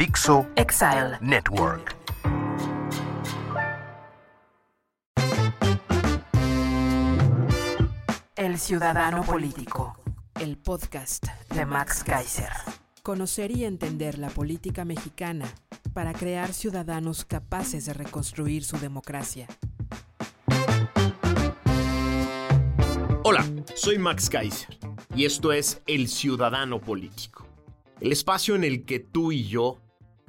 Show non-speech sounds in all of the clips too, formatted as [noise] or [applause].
Dixo Exile. Network. El Ciudadano Político. el podcast De Max Kaiser. Conocer y entender la política mexicana para crear ciudadanos capaces de reconstruir su democracia. Hola, soy Max Kaiser y esto es El Ciudadano Político, el espacio en el que tú y yo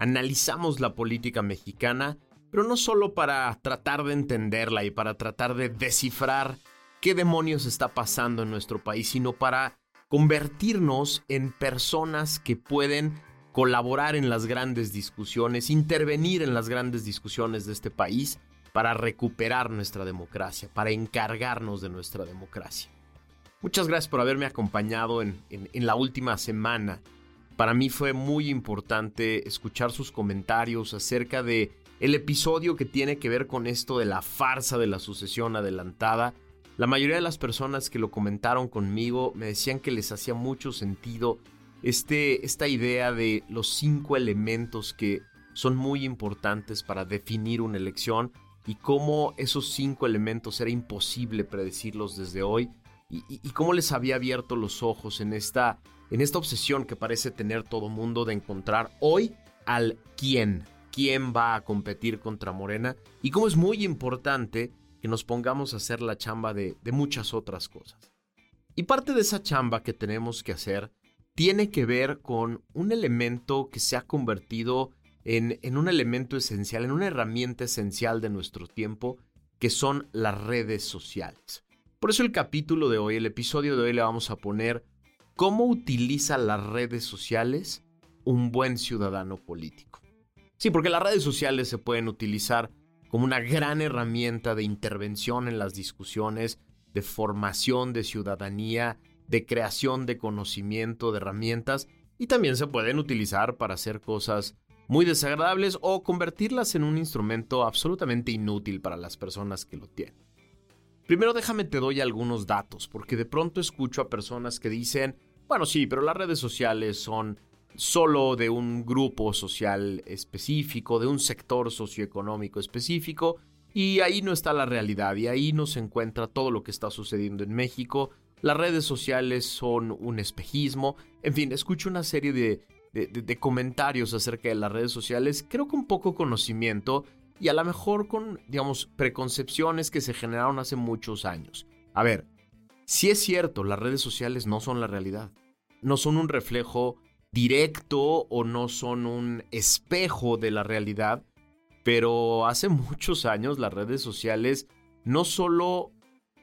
analizamos la política mexicana, pero no solo para tratar de entenderla y para tratar de descifrar qué demonios está pasando en nuestro país, sino para convertirnos en personas que pueden colaborar en las grandes discusiones, intervenir en las grandes discusiones de este país para recuperar nuestra democracia, para encargarnos de nuestra democracia. Muchas gracias por haberme acompañado en, en- en la última semana. Para mí fue muy importante escuchar sus comentarios acerca de el episodio que tiene que ver con esto de la farsa de la sucesión adelantada. La mayoría de las personas que lo comentaron conmigo me decían que les hacía mucho sentido este, esta idea de los cinco elementos que son muy importantes para definir una elección y cómo esos cinco elementos era imposible predecirlos desde hoy y, y- y cómo les había abierto los ojos en esta, en esta obsesión que parece tener todo mundo de encontrar hoy al quién, quién va a competir contra Morena y cómo es muy importante que nos pongamos a hacer la chamba de, de muchas otras cosas. Y parte de esa chamba que tenemos que hacer tiene que ver con un elemento que se ha convertido en, en un elemento esencial, en una herramienta esencial de nuestro tiempo, que son las redes sociales. Por eso el capítulo de hoy, el episodio de hoy le vamos a poner cómo utiliza las redes sociales un buen ciudadano político. Sí, porque las redes sociales se pueden utilizar como una gran herramienta de intervención en las discusiones, de formación de ciudadanía, de creación de conocimiento, de herramientas, y también se pueden utilizar para hacer cosas muy desagradables o convertirlas en un instrumento absolutamente inútil para las personas que lo tienen. Primero déjame te doy algunos datos, porque de pronto escucho a personas que dicen, bueno sí, pero las redes sociales son solo de un grupo social específico, de un sector socioeconómico específico, y ahí no está la realidad, y ahí no se encuentra todo lo que está sucediendo en México. Las redes sociales son un espejismo, en fin, escucho una serie de, de- comentarios acerca de las redes sociales, creo que un poco conocimiento y a lo mejor con, digamos, preconcepciones que se generaron hace muchos años. A ver, si es cierto, las redes sociales no son la realidad, no son un reflejo directo o no son un espejo de la realidad, pero hace [laughs] muchos años las redes sociales no solo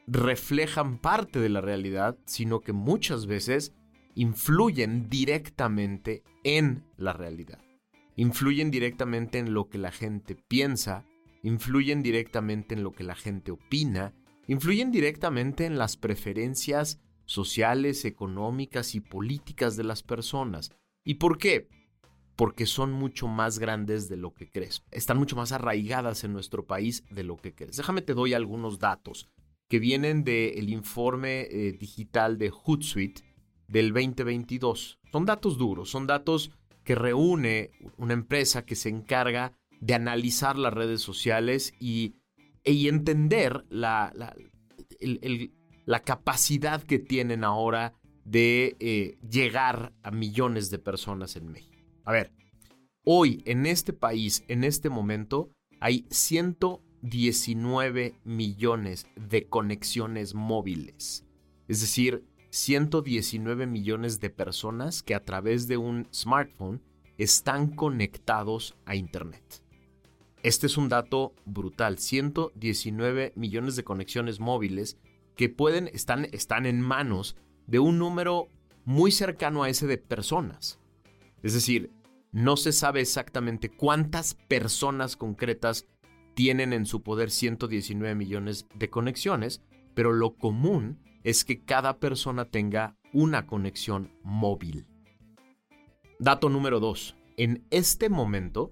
reflejan parte de la realidad, sino que muchas veces influyen directamente en la realidad. Influyen directamente en lo que la gente piensa, influyen directamente en lo que la gente opina, influyen directamente en las preferencias sociales, económicas y políticas de las personas. ¿Y por qué? Porque son mucho más grandes de lo que crees. Están mucho más arraigadas en nuestro país de lo que crees. Déjame te doy algunos datos que vienen del informe eh, digital de Hootsuite del 2022. Son datos duros, son datos que reúne una empresa que se encarga de analizar las redes sociales y, y entender la, la, la capacidad que tienen ahora de eh, llegar a millones de personas en México. A ver, hoy en este país, en este momento, hay 119 millones de conexiones móviles. Es decir, 119 millones de personas que a través de un smartphone están conectados a Internet. Este es un dato brutal, 119 millones de conexiones móviles que pueden están están en manos de un número muy cercano a ese de personas. Es decir, no se sabe exactamente cuántas personas concretas tienen en su poder 119 millones de conexiones, pero lo común es que cada persona tenga una conexión móvil. Dato número 2. En este momento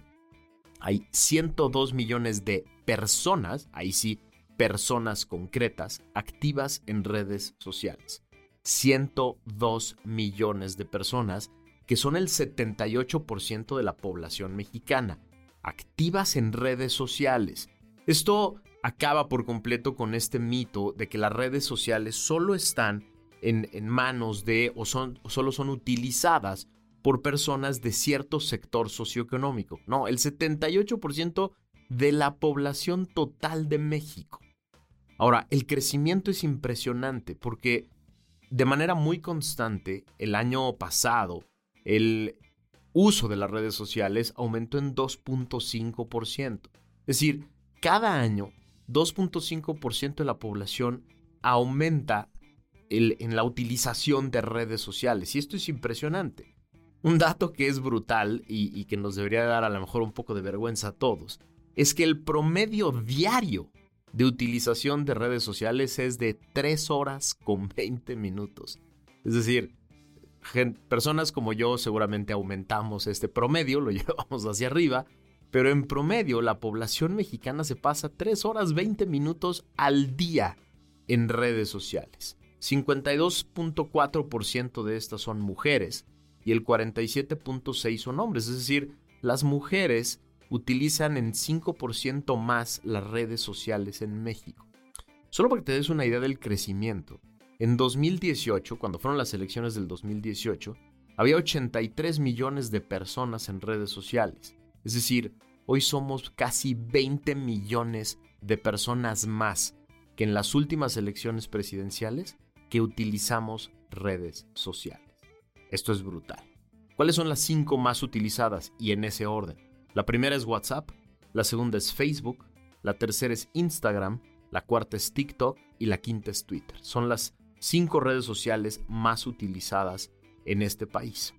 hay 102 millones de personas, ahí sí, personas concretas, activas en redes sociales. 102 millones de personas, que son el 78% de la población mexicana, activas en redes sociales. Esto acaba por completo con este mito de que las redes sociales solo están en, manos de o, son, o solo son utilizadas por personas de cierto sector socioeconómico. No, el 78% de la población total de México. Ahora, el crecimiento es impresionante porque de manera muy constante el año pasado el uso de las redes sociales aumentó en 2.5%. Es decir, cada año 2.5% de la población aumenta en la utilización de redes sociales. Y esto es impresionante. Un dato que es brutal y, que nos debería dar a lo mejor un poco de vergüenza a todos es que el promedio diario de utilización de redes sociales es de 3 horas con 20 minutos. Es decir, personas como yo seguramente aumentamos este promedio, lo [laughs] llevamos hacia arriba, pero en promedio la población mexicana se pasa 3 horas 20 minutos al día en redes sociales. 52.4% de estas son mujeres y el 47.6 son hombres. Es decir, las mujeres utilizan en 5% más las redes sociales en México. Solo para que te des una idea del crecimiento, en 2018, cuando fueron las elecciones del 2018, había 83 millones de personas en redes sociales. Es decir, hoy somos casi 20 millones de personas más que en las últimas elecciones presidenciales que utilizamos redes sociales. Esto es brutal. ¿Cuáles son las cinco más utilizadas y en ese orden? La primera es WhatsApp, la segunda es Facebook, la tercera es Instagram, la cuarta es TikTok y la quinta es Twitter. Son las cinco redes sociales más utilizadas en este país.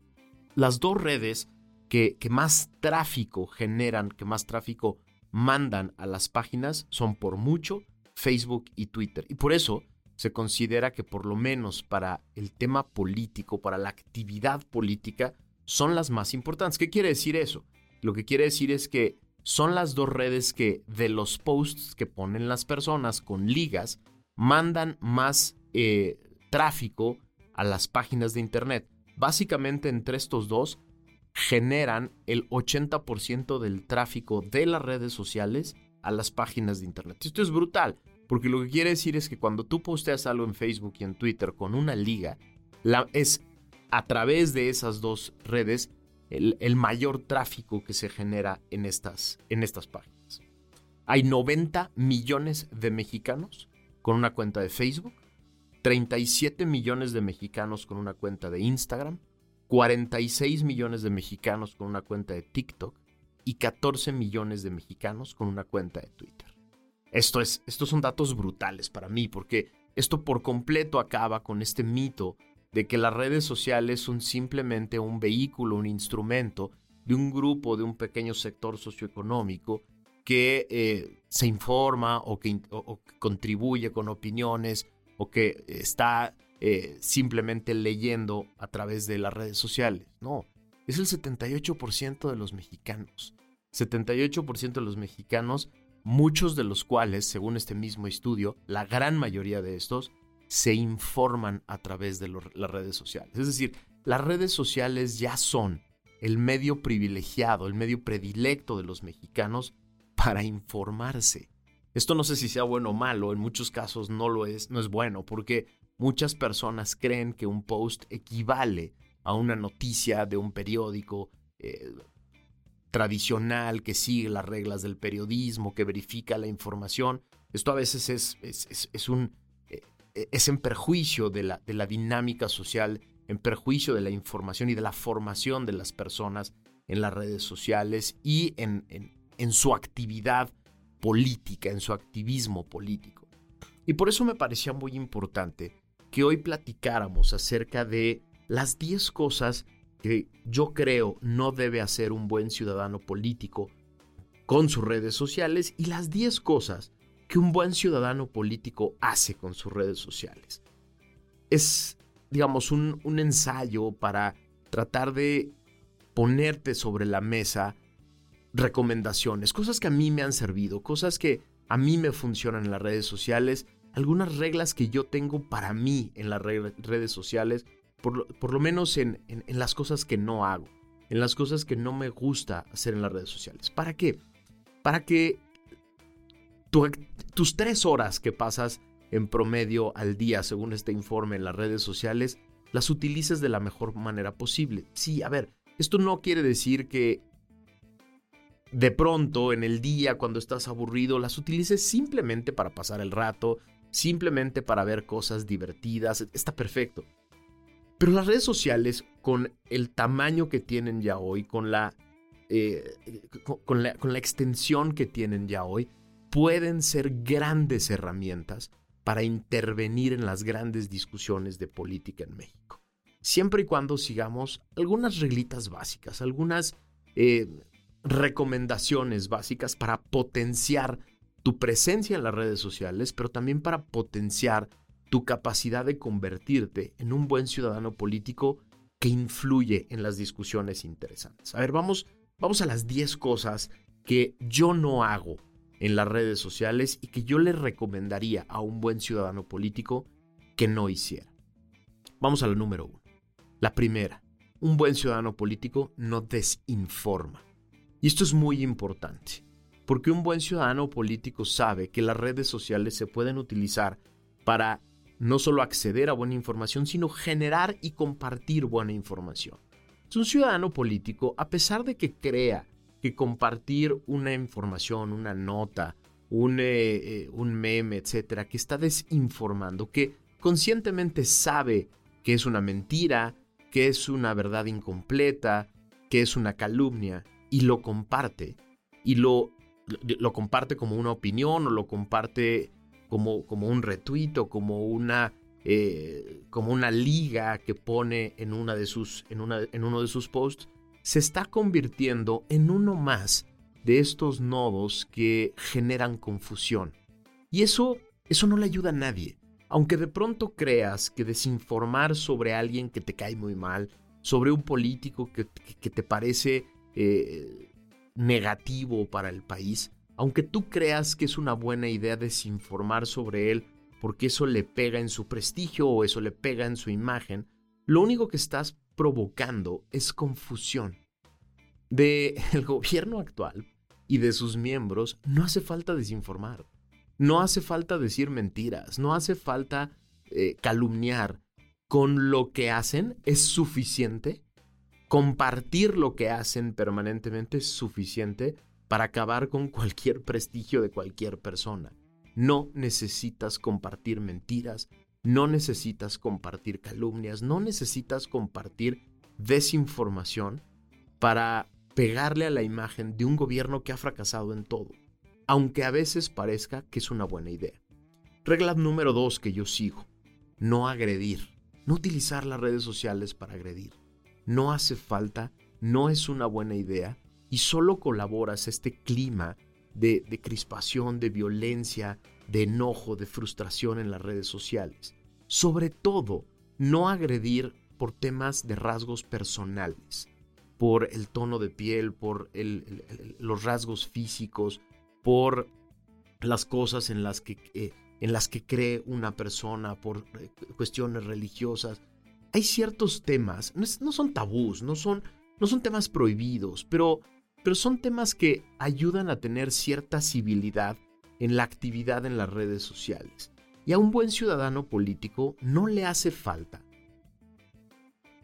Las dos redes que, más tráfico generan, que más tráfico mandan a las páginas son por mucho Facebook y Twitter. Y por eso se considera que por lo menos para el tema político, para la actividad política, son las más importantes. ¿Qué quiere decir eso? Lo que quiere decir es que son las dos redes que de los posts que ponen las personas con ligas mandan más eh, tráfico a las páginas de Internet. Básicamente entre estos dos generan el 80% del tráfico de las redes sociales a las páginas de Internet. Esto es brutal. Porque lo que quiere decir es que cuando tú posteas algo en Facebook y en Twitter con una liga, la, es a través de esas dos redes el, mayor tráfico que se genera en estas, en estas páginas. Hay 90 millones de mexicanos con una cuenta de Facebook, 37 millones de mexicanos con una cuenta de Instagram, 46 millones de mexicanos con una cuenta de TikTok y 14 millones de mexicanos con una cuenta de Twitter. Esto es, estos son datos brutales para mí, porque esto por completo acaba con este mito de que las redes sociales son simplemente un vehículo, un instrumento de un grupo, de un pequeño sector socioeconómico que eh, se informa o que, contribuye con opiniones o que está eh, simplemente leyendo a través de las redes sociales. No, es el 78% de los mexicanos. 78% de los mexicanos muchos de los cuales, según este mismo estudio, la gran mayoría de estos se informan a través de las redes sociales. Es decir, las redes sociales ya son el medio privilegiado, el medio predilecto de los mexicanos para informarse. Esto no sé si sea bueno o malo, en muchos casos no lo es, no es bueno, porque muchas personas creen que un post equivale a una noticia de un periódico, eh, tradicional que sigue las reglas del periodismo, que verifica la información. Esto a veces es, es, un, eh, es en perjuicio de la, de la dinámica social, en perjuicio de la información y de la formación de las personas en las redes sociales y en, en su actividad política, en su activismo político. Y por eso me parecía muy importante que hoy platicáramos acerca de las 10 cosas que yo creo no debe hacer un buen ciudadano político con sus redes sociales y las 10 cosas que un buen ciudadano político hace con sus redes sociales. Es, digamos, un, ensayo para tratar de ponerte sobre la mesa recomendaciones, cosas que a mí me han servido, cosas que a mí me funcionan en las redes sociales, algunas reglas que yo tengo para mí en las redes sociales, por lo, por lo menos en, en, las cosas que no hago, en las cosas que no me gusta hacer en las redes sociales. ¿Para qué? Para que tus tres horas que pasas en promedio al día, según este informe en las redes sociales, las utilices de la mejor manera posible. Sí, a ver, esto no quiere decir que de pronto en el día cuando estás aburrido las utilices simplemente para pasar el rato, simplemente para ver cosas divertidas, está perfecto. Pero las redes sociales, con el tamaño que tienen ya hoy, con la, eh, con, la, con la extensión que tienen ya hoy, pueden ser grandes herramientas para intervenir en las grandes discusiones de política en México. Siempre y cuando sigamos algunas reglitas básicas, algunas eh, recomendaciones básicas para potenciar tu presencia en las redes sociales, pero también para potenciar tu capacidad de convertirte en un buen ciudadano político que influye en las discusiones interesantes. A ver, vamos, vamos a las 10 cosas que yo no hago en las redes sociales y que yo le recomendaría a un buen ciudadano político que no hiciera. Vamos a la número uno. La primera, un buen ciudadano político no desinforma. Y esto es muy importante, porque un buen ciudadano político sabe que las redes sociales se pueden utilizar para no solo acceder a buena información, sino generar y compartir buena información. Es un ciudadano político, a pesar de que crea que compartir una información, una nota, un, eh, eh, un meme, etcétera, que está desinformando, que conscientemente sabe que es una mentira, que es una verdad incompleta, que es una calumnia, y lo comparte. Y lo, lo, comparte como una opinión o lo comparte como, como un retweet o como una, eh, como una liga que pone en, una de sus, en, una, en uno de sus posts, se está convirtiendo en uno más de estos nodos que generan confusión. Y eso, eso no le ayuda a nadie. Aunque de pronto creas que desinformar sobre alguien que te cae muy mal, sobre un político que, que te parece eh, negativo para el país, aunque tú creas que es una buena idea desinformar sobre él porque eso le pega en su prestigio o eso le pega en su imagen, lo único que estás provocando es confusión. De [laughs] el gobierno actual y de sus miembros no hace falta desinformar, no hace falta decir mentiras, no hace falta eh, calumniar. Con lo que hacen es suficiente compartir lo que hacen permanentemente es suficiente para acabar con cualquier prestigio de cualquier persona. No necesitas compartir mentiras, no necesitas compartir calumnias, no necesitas compartir desinformación para pegarle a la imagen de un gobierno que ha fracasado en todo, aunque a veces parezca que es una buena idea. Regla número dos que yo sigo, no agredir, no utilizar las redes sociales para agredir no hace falta, no es una buena idea y solo colaboras a este clima de, crispación, de violencia, de enojo, de frustración en las redes sociales. Sobre todo, no agredir por temas de rasgos personales, por el tono de piel, por los rasgos físicos, por las cosas en las que, eh, cree una persona, por eh, cuestiones religiosas hay ciertos temas, no, son tabús, no son, temas prohibidos, pero son temas que ayudan a tener cierta civilidad en la actividad en las redes sociales. Y a un buen ciudadano político no le hace falta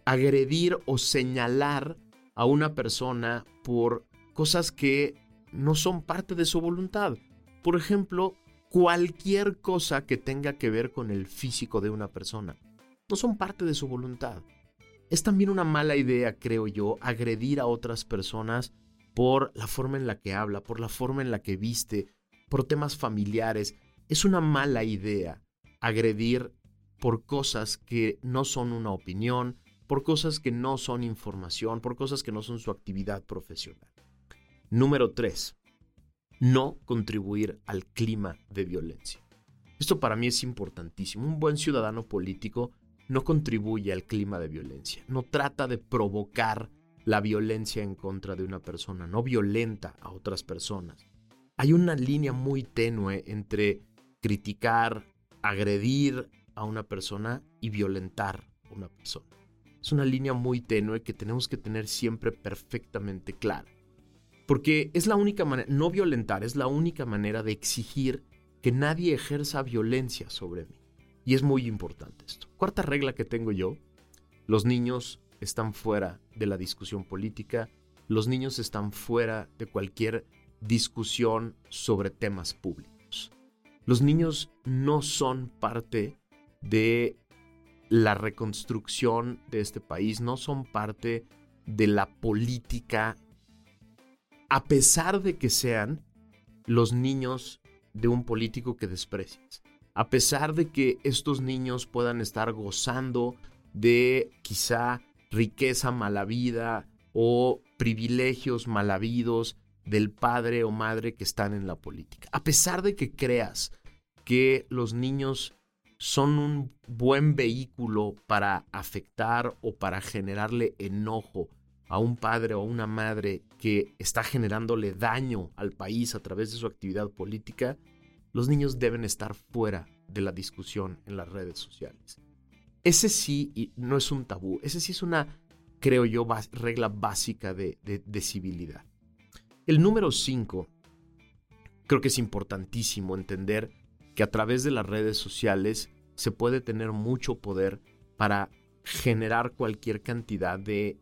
agredir o señalar a una persona por cosas que no son parte de su voluntad. Por ejemplo, cualquier cosa que tenga que ver con el físico de una persona no son parte de su voluntad. Es también una mala idea, creo yo, agredir a otras personas por la forma en la que habla, por la forma en la que viste, por temas familiares. Es una mala idea agredir por cosas que no son una opinión, por cosas que no son información, por cosas que no son su actividad profesional. Número tres, no contribuir al clima de violencia. Esto para mí es importantísimo. Un buen ciudadano político no contribuye al clima de violencia, no trata de provocar la violencia en contra de una persona, no violenta a otras personas. Hay una línea muy tenue entre criticar, agredir a una persona y violentar a una persona. Es una línea muy tenue que tenemos que tener siempre perfectamente clara. Porque es la única manera, no violentar, es la única manera de exigir que nadie ejerza violencia sobre mí. Y es muy importante esto. Cuarta regla que tengo yo, los niños están fuera de la discusión política, los niños están fuera de cualquier discusión sobre temas públicos. Los niños no son parte de la reconstrucción de este país, no son parte de la política, a pesar de que sean los niños de un político que desprecias. A pesar de que estos niños puedan estar gozando de quizá riqueza malavida o privilegios malavidos del padre o madre que están en la política. A pesar de que creas que los niños son un buen vehículo para afectar o para generarle enojo a un padre o a una madre que está generándole daño al país a través de su actividad política, los niños deben estar fuera de la discusión en las redes sociales. Ese sí no es un tabú, ese sí es una, creo yo, regla básica de, de civilidad. El número 5, creo que es importantísimo entender que a través de las redes sociales se puede tener mucho poder para generar cualquier cantidad de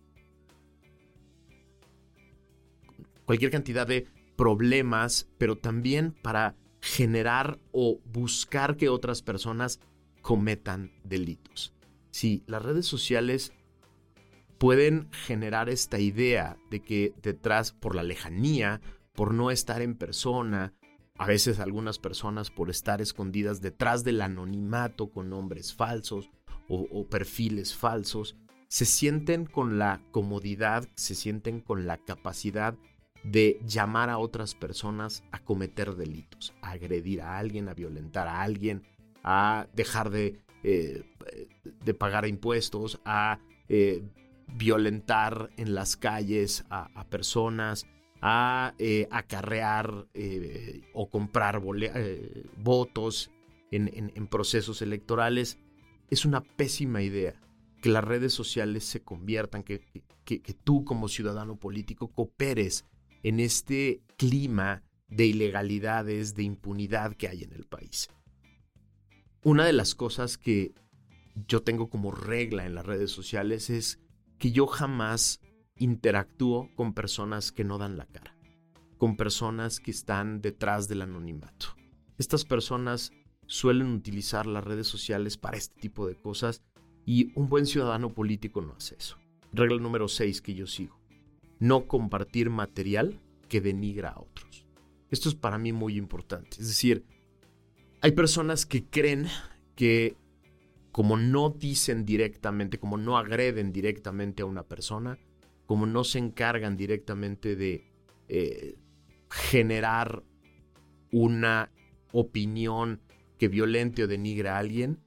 cualquier cantidad de problemas, pero también para generar o buscar que otras personas cometan delitos. Sí, las redes sociales pueden generar esta idea de que detrás, por la lejanía, por no estar en persona, a veces algunas personas por estar escondidas detrás del anonimato con nombres falsos o, perfiles falsos, se sienten con la comodidad, se sienten con la capacidad de llamar a otras personas a cometer delitos, a agredir a alguien, a violentar a alguien, a dejar de, eh, de pagar impuestos, a eh, violentar en las calles a, personas, a eh, acarrear o comprar votos en, procesos electorales. Es una pésima idea que las redes sociales se conviertan, que, que, que tú como ciudadano político cooperes en este clima de ilegalidades, de impunidad que hay en el país. Una de las cosas que yo tengo como regla en las redes sociales es que yo jamás interactúo con personas que no dan la cara, con personas que están detrás del anonimato. Estas personas suelen utilizar las redes sociales para este tipo de cosas y un buen ciudadano político no hace eso. Regla número 6 que yo sigo no compartir material que denigra a otros. Esto es para mí muy importante. Es decir, hay personas que creen que como no dicen directamente, como no agreden directamente a una persona, como no se encargan directamente de eh, generar una opinión que violente o denigre a alguien,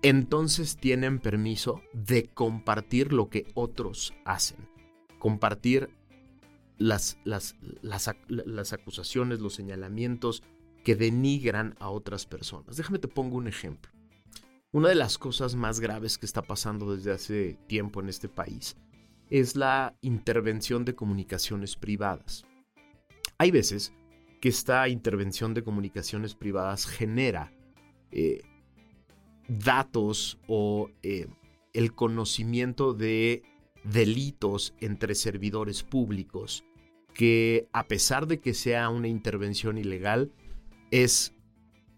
entonces tienen permiso de compartir lo que otros hacen compartir las, las, las, acusaciones, los señalamientos que denigran a otras personas. Déjame te pongo un ejemplo. Una de las cosas más graves que está pasando desde hace tiempo en este país es la intervención de comunicaciones privadas. Hay veces que esta intervención de comunicaciones privadas genera eh, datos o eh, el conocimiento de delitos entre servidores públicos que a pesar de que sea una intervención ilegal, es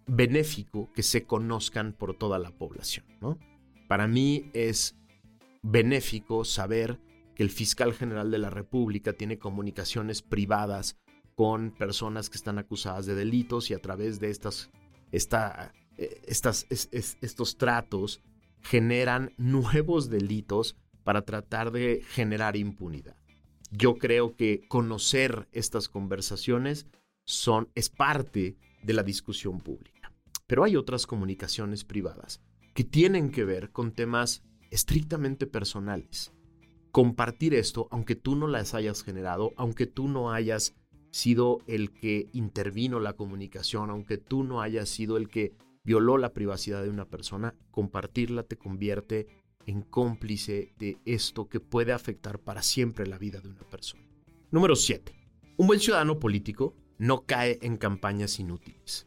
benéfico que se conozcan por toda la población. ¿no? Para mí es benéfico saber que el fiscal general de la República tiene comunicaciones privadas con personas que están acusadas de delitos y a través de estas, esta, eh, estas, estos tratos generan nuevos delitos para tratar de generar impunidad. Yo creo que conocer estas conversaciones son, es parte de la discusión pública. Pero hay otras comunicaciones privadas que tienen que ver con temas estrictamente personales. Compartir esto, aunque tú no las hayas generado, aunque tú no hayas sido el que intervino la comunicación, aunque tú no hayas sido el que violó la privacidad de una persona, compartirla te convierte en cómplice de esto que puede afectar para siempre la vida de una persona. Número 7. Un buen ciudadano político no cae en campañas inútiles.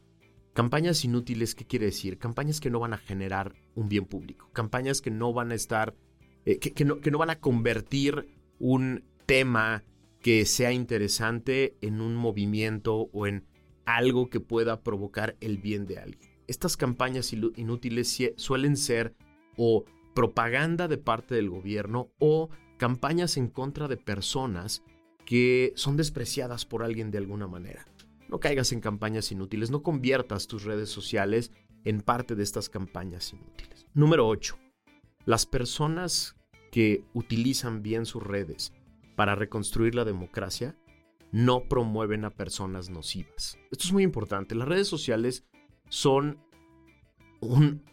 Campañas inútiles, ¿qué quiere decir? Campañas que no van a generar un bien público, campañas que no van a estar, eh, que, no, que no van a convertir un tema que sea interesante en un movimiento o en algo que pueda provocar el bien de alguien. Estas campañas inútiles suelen ser o propaganda de parte del gobierno o campañas en contra de personas que son despreciadas por alguien de alguna manera. No caigas en campañas inútiles, no conviertas tus redes sociales en parte de estas campañas inútiles. Número 8. Las personas que utilizan bien sus redes para reconstruir la democracia no promueven a personas nocivas. Esto es muy importante. Las redes sociales son un,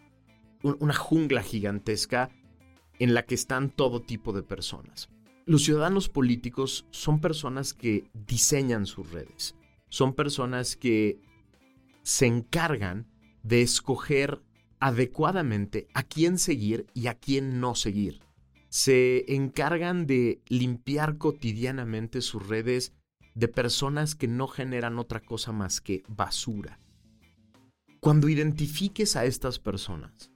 una jungla gigantesca en la que están todo tipo de personas. Los ciudadanos políticos son personas que diseñan sus redes, son personas que se encargan de escoger adecuadamente a quién seguir y a quién no seguir. Se encargan de limpiar cotidianamente sus redes de personas que no generan otra cosa más que basura. Cuando identifiques a estas personas,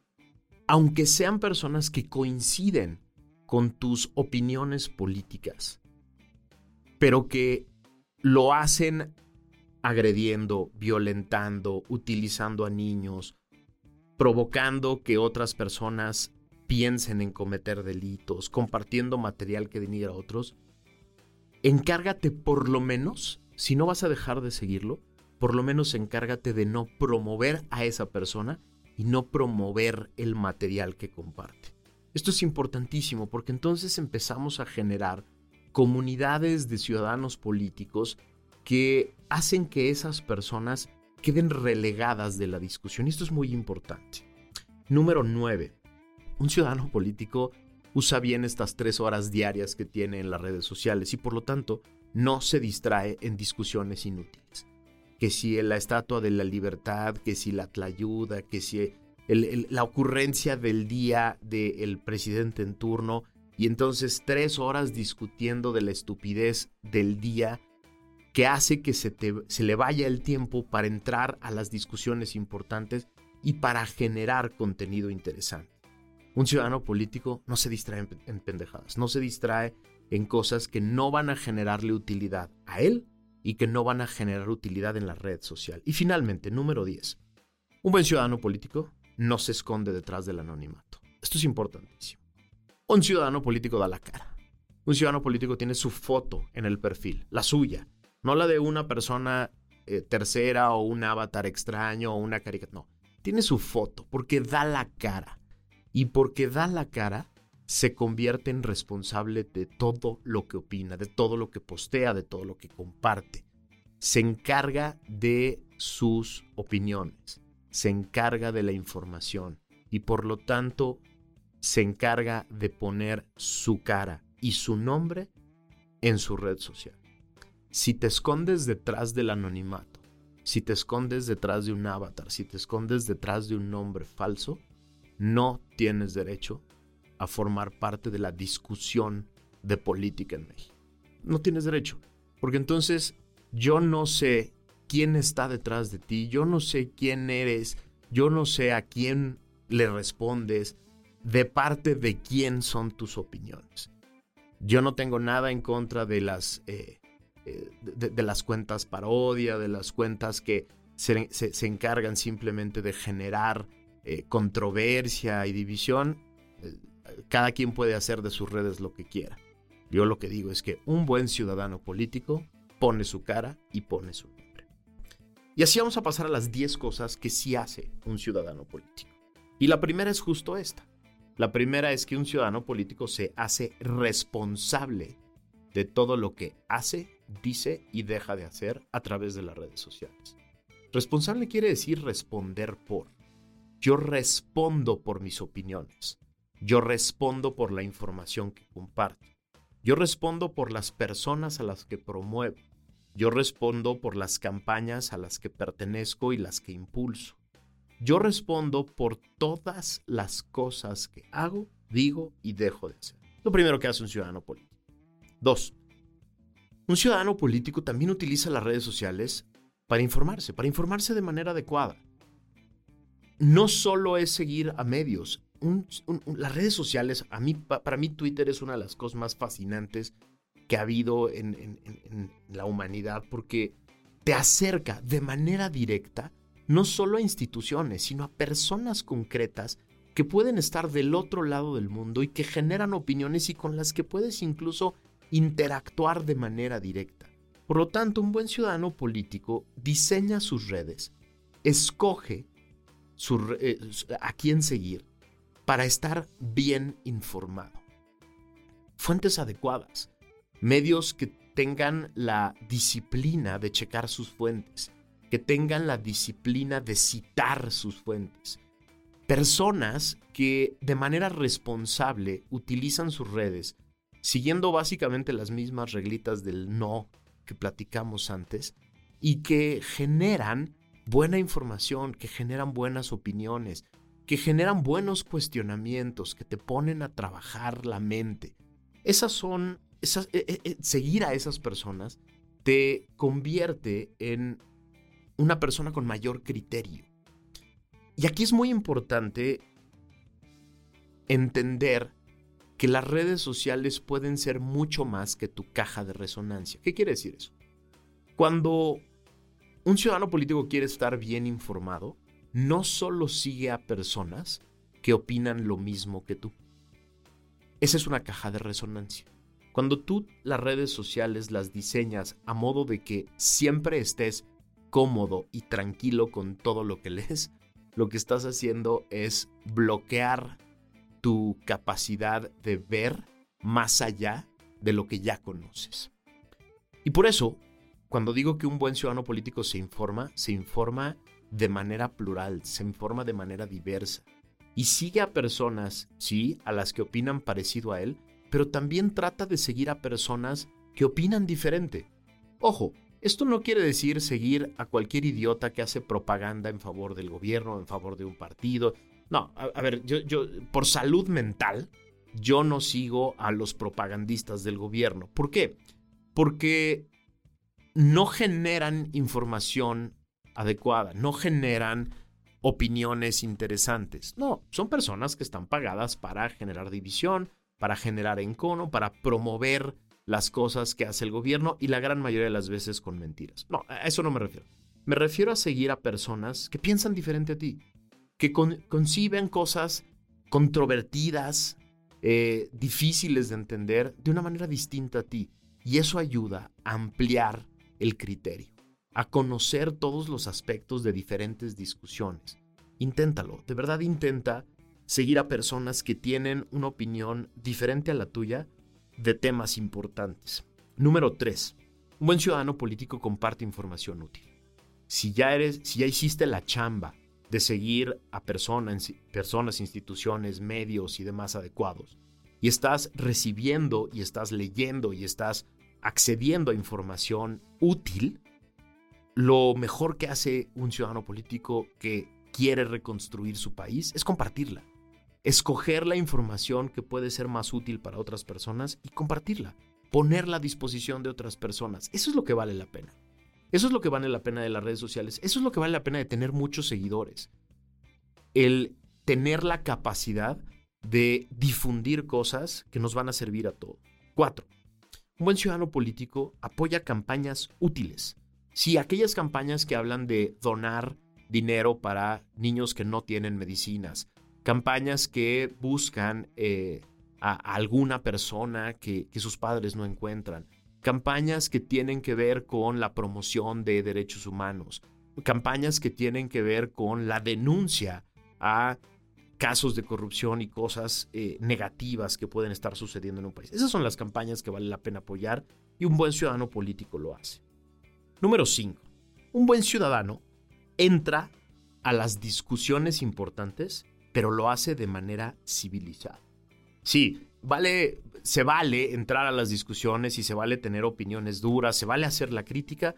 aunque sean personas que coinciden con tus opiniones políticas, pero que lo hacen agrediendo, violentando, utilizando a niños, provocando que otras personas piensen en cometer delitos, compartiendo material que denigra a otros, encárgate por lo menos, si no vas a dejar de seguirlo, por lo menos encárgate de no promover a esa persona y no promover el material que comparte. Esto es importantísimo porque entonces empezamos a generar comunidades de ciudadanos políticos que hacen que esas personas queden relegadas de la discusión. Esto es muy importante. Número 9. Un ciudadano político usa bien estas tres horas diarias que tiene en las redes sociales y por lo tanto no se distrae en discusiones inútiles que si la estatua de la libertad, que si la tlayuda, que si la ocurrencia del día del presidente en turno, y entonces tres horas discutiendo de la estupidez del día que hace que se, se le vaya el tiempo para entrar a las discusiones importantes y para generar contenido interesante. Un ciudadano político no se distrae en pendejadas, no se distrae en cosas que no van a generarle utilidad a él y que no van a generar utilidad en la red social. Y finalmente, número 10. Un buen ciudadano político no se esconde detrás del anonimato. Esto es importantísimo. Un ciudadano político da la cara. Un ciudadano político tiene su foto en el perfil, la suya, no la de una persona eh, tercera o un avatar extraño o una caricatura. No, tiene su foto porque da la cara. Y porque da la cara, se convierte en responsable de todo lo que opina, de todo lo que postea, de todo lo que comparte. Se encarga de sus opiniones, se encarga de la información y por lo tanto se encarga de poner su cara y su nombre en su red social. Si te escondes detrás del anonimato, si te escondes detrás de un avatar, si te escondes detrás de un nombre falso, no tienes derecho a formar parte de la discusión de política en México. No tienes derecho, porque entonces yo no sé quién está detrás de ti, yo no sé quién eres, yo no sé a quién le respondes, de parte de quién son tus opiniones. Yo no tengo nada en contra de las, eh, eh, de, las cuentas parodia, de las cuentas que se, encargan simplemente de generar eh, controversia y división cada quien puede hacer de sus redes lo que quiera. Yo lo que digo es que un buen ciudadano político pone su cara y pone su nombre. Y así vamos a pasar a las 10 cosas que sí hace un ciudadano político. Y la primera es justo esta. La primera es que un ciudadano político se hace responsable de todo lo que hace, dice y deja de hacer a través de las redes sociales. Responsable quiere decir responder por. Yo respondo por mis opiniones. Yo respondo por la información que comparto. Yo respondo por las personas a las que promuevo. Yo respondo por las campañas a las que pertenezco y las que impulso. Yo respondo por todas las cosas que hago, digo y dejo de hacer. Lo primero que hace un ciudadano político. Dos, un ciudadano político también utiliza las redes sociales para informarse, para informarse de manera adecuada. No solo es seguir a medios. Las redes sociales, a mí, para mí Twitter es una de las cosas más fascinantes que ha habido en, la humanidad porque te acerca de manera directa no solo a instituciones, sino a personas concretas que pueden estar del otro lado del mundo y que generan opiniones y con las que puedes incluso interactuar de manera directa. Por lo tanto, un buen ciudadano político diseña sus redes, escoge eh, a quién seguir para estar bien informado. Fuentes adecuadas medios que tengan la disciplina de checar sus fuentes, que tengan la disciplina de citar sus fuentes. Personas que de manera responsable utilizan sus redes, siguiendo básicamente las mismas reglitas del no que platicamos antes, y que generan buena información, que generan buenas opiniones, que generan buenos cuestionamientos, que te ponen a trabajar la mente. Esas son eh, eh, eh, seguir a esas personas te convierte en una persona con mayor criterio. Y aquí es muy importante entender que las redes sociales pueden ser mucho más que tu caja de resonancia. ¿Qué quiere decir eso? Cuando un ciudadano político quiere estar bien informado, no solo sigue a personas que opinan lo mismo que tú. Esa es una caja de resonancia. Cuando tú las redes sociales las diseñas a modo de que siempre estés cómodo y tranquilo con todo lo que lees, lo que estás haciendo es bloquear tu capacidad de ver más allá de lo que ya conoces. Y por eso, cuando digo que un buen ciudadano político se informa, se informa de manera plural, se informa de manera diversa y sigue a personas, sí, a las que opinan parecido a él, pero también trata de seguir a personas que opinan diferente. Ojo, esto no quiere decir seguir a cualquier idiota que hace propaganda en favor del gobierno, en favor de un partido. No, a, ver, yo, yo, por salud mental, yo no sigo a los propagandistas del gobierno. ¿Por qué? Porque no generan información no generan opiniones interesantes. No, son personas que están pagadas para generar división, para generar encono, para promover las cosas que hace el gobierno y la gran mayoría de las veces con mentiras. No, a eso no me refiero. Me refiero a seguir a personas que piensan diferente a ti, que conciben cosas controvertidas, eh, difíciles de entender de una manera distinta a ti. Y eso ayuda a ampliar el criterio, a conocer todos los aspectos de diferentes discusiones. Inténtalo, de verdad intenta seguir a personas que tienen una opinión diferente a la tuya de temas importantes. Número 3. Un buen ciudadano político comparte información útil. Si ya eres, si ya hiciste la chamba de seguir a personas, personas, instituciones, medios y demás adecuados, y estás recibiendo y estás leyendo y estás accediendo a información útil, lo mejor que hace un ciudadano político que quiere reconstruir su país es compartirla escoger la información que puede ser más útil para otras personas y compartirla, ponerla a disposición de otras personas. Eso es lo que vale la pena. Eso es lo que vale la pena de las redes sociales. Eso es lo que vale la pena de tener muchos seguidores. El tener la capacidad de difundir cosas que nos van a servir a todos. Cuatro, un buen ciudadano político apoya campañas útiles. Si aquellas campañas que hablan de donar dinero para niños que no tienen medicinas, campañas que buscan eh, a, alguna persona que, sus padres no encuentran, campañas que tienen que ver con la promoción de derechos humanos, campañas que tienen que ver con la denuncia a casos de corrupción y cosas eh, negativas que pueden estar sucediendo en un país. Esas son las campañas que vale la pena apoyar y un buen ciudadano político lo hace. Número 5. Un buen ciudadano entra a las discusiones importantes, pero lo hace de manera civilizada. Sí, vale, se vale entrar a las discusiones y se vale tener opiniones duras, se vale hacer la crítica,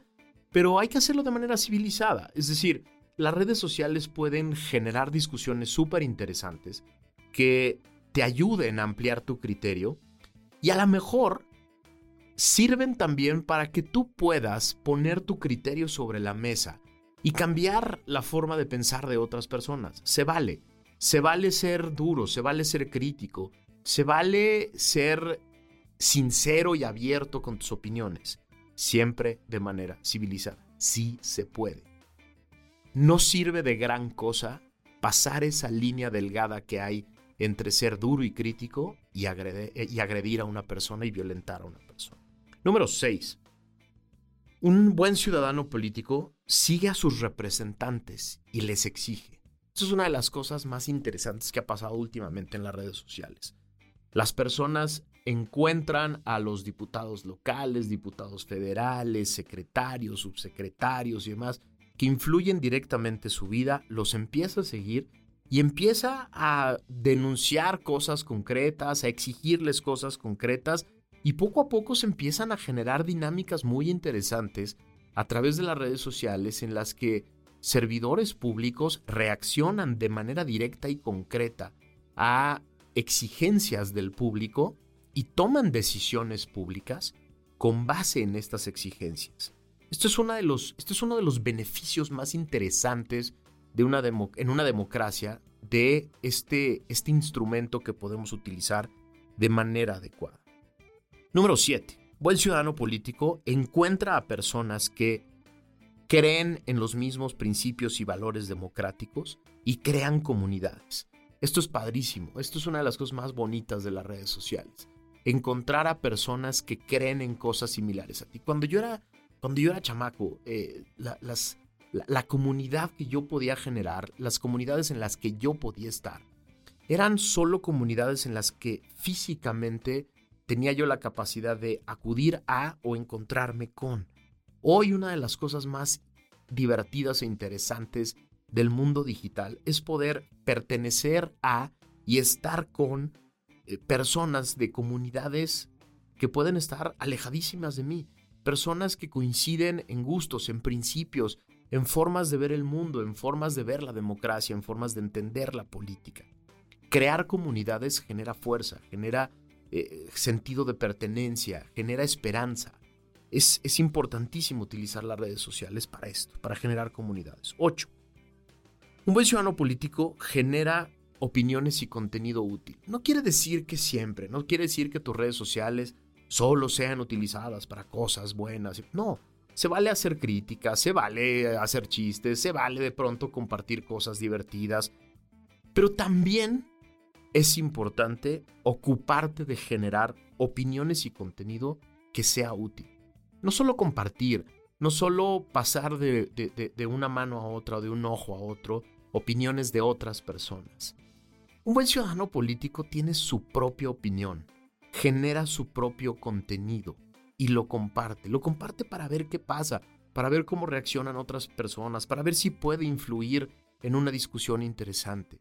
pero hay que hacerlo de manera civilizada. Es decir, las redes sociales pueden generar discusiones súper interesantes que te ayuden a ampliar tu criterio y a lo mejor sirven también para que tú puedas poner tu criterio sobre la mesa y cambiar la forma de pensar de otras personas. Se vale. Se vale ser duro, se vale ser crítico, se vale ser sincero y abierto con tus opiniones, siempre de manera civilizada. Sí se puede. No sirve de gran cosa pasar esa línea delgada que hay entre ser duro y crítico y, agredir, a una persona y violentar a una persona. Número 6. Un buen ciudadano político sigue a sus representantes y les exige. Eso es una de las cosas más interesantes que ha pasado últimamente en las redes sociales. Las personas encuentran a los diputados locales, diputados federales, secretarios, subsecretarios y demás, que influyen directamente su vida, los empieza a seguir y empieza a denunciar cosas concretas, a exigirles cosas concretas y poco a poco se empiezan a generar dinámicas muy interesantes a través de las redes sociales en las que servidores públicos reaccionan de manera directa y concreta a exigencias del público y toman decisiones públicas con base en estas exigencias. Esto es, de los, esto es uno de los beneficios más interesantes de una en una democracia de este, este instrumento que podemos utilizar de manera adecuada. Número 7. Buen ciudadano político encuentra a personas que creen en los mismos principios y valores democráticos y crean comunidades. Esto es padrísimo, esto es una de las cosas más bonitas de las redes sociales. Encontrar a personas que creen en cosas similares a ti. Cuando yo era, cuando yo era chamaco, eh, la, comunidad que yo podía generar, las comunidades en las que yo podía estar, eran solo comunidades en las que físicamente tenía yo la capacidad de acudir a o encontrarme con. Hoy una de las cosas más divertidas e interesantes del mundo digital es poder pertenecer a y estar con eh, personas de comunidades que pueden estar alejadísimas de mí, personas que coinciden en gustos, en principios, en formas de ver el mundo, en formas de ver la democracia, en formas de entender la política. Crear comunidades genera fuerza, genera eh, sentido de pertenencia, genera esperanza. Es, es importantísimo utilizar las redes sociales para esto, para generar comunidades. 8. Un buen ciudadano político genera opiniones y contenido útil. No quiere decir que siempre, no quiere decir que tus redes sociales solo sean utilizadas para cosas buenas. No, se vale hacer críticas, se vale hacer chistes, se vale de pronto compartir cosas divertidas, pero también es importante ocuparte de generar opiniones y contenido que sea útil. No solo compartir, no solo pasar de, una mano a otra o de un ojo a otro opiniones de otras personas. Un buen ciudadano político tiene su propia opinión, genera su propio contenido y lo comparte. Lo comparte para ver qué pasa, para ver cómo reaccionan otras personas, para ver si puede influir en una discusión interesante.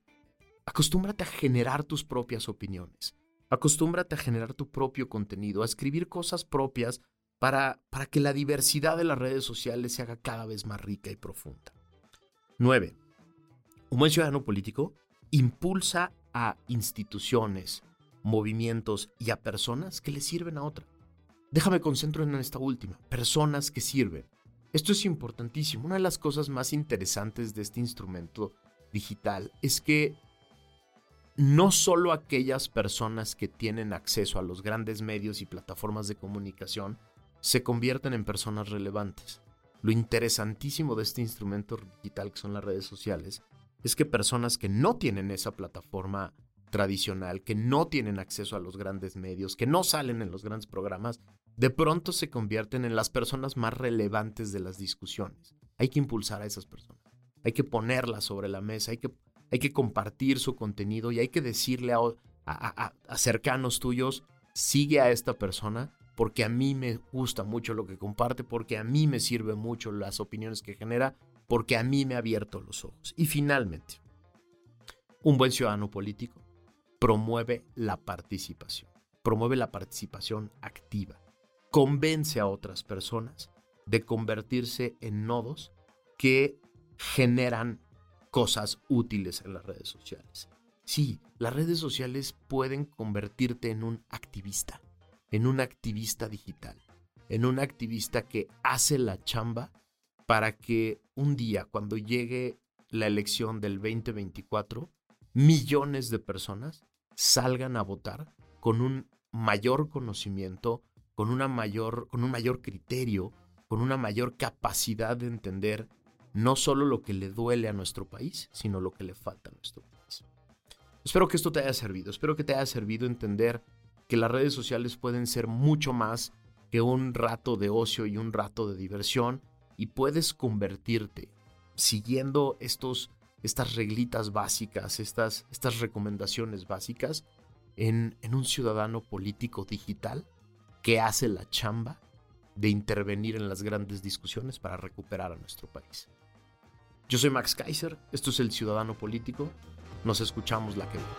Acostúmbrate a generar tus propias opiniones. Acostúmbrate a generar tu propio contenido, a escribir cosas propias para, para que la diversidad de las redes sociales se haga cada vez más rica y profunda. 9. Un buen ciudadano político impulsa a instituciones, movimientos y a personas que le sirven a otra. Déjame concentro en esta última, personas que sirven. Esto es importantísimo. Una de las cosas más interesantes de este instrumento digital es que no solo aquellas personas que tienen acceso a los grandes medios y plataformas de comunicación se convierten en personas relevantes. Lo interesantísimo de este instrumento digital que son las redes sociales es que personas que no tienen esa plataforma tradicional, que no tienen acceso a los grandes medios, que no salen en los grandes programas, de pronto se convierten en las personas más relevantes de las discusiones. Hay que impulsar a esas personas, hay que ponerlas sobre la mesa, hay que hay que compartir su contenido y hay que decirle a, cercanos tuyos, sigue a esta persona porque a mí me gusta mucho lo que comparte, porque a mí me sirve mucho las opiniones que genera, porque a mí me ha abierto los ojos. Y finalmente, un buen ciudadano político promueve la participación, promueve la participación activa, convence a otras personas de convertirse en nodos que generan cosas útiles en las redes sociales. Sí, las redes sociales pueden convertirte en un activista, en un activista digital, en un activista que hace la chamba para que un día, cuando llegue la elección del 2024, millones de personas salgan a votar con un mayor conocimiento, con, una mayor, con un mayor criterio, con una mayor capacidad de entender no solo lo que le duele a nuestro país, sino lo que le falta a nuestro país. Espero que esto te haya servido, espero que te haya servido entender que las redes sociales pueden ser mucho más que un rato de ocio y un rato de diversión y puedes convertirte siguiendo estos, estas reglitas básicas, estas, estas recomendaciones básicas en, en un ciudadano político digital que hace la chamba de intervenir en las grandes discusiones para recuperar a nuestro país. Yo soy Max Kaiser, esto es El Ciudadano Político, nos escuchamos la que viene.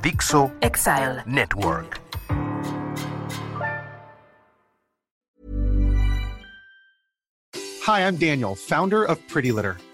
Dixo Exile Network. Hi, I'm Daniel, founder of Pretty Litter.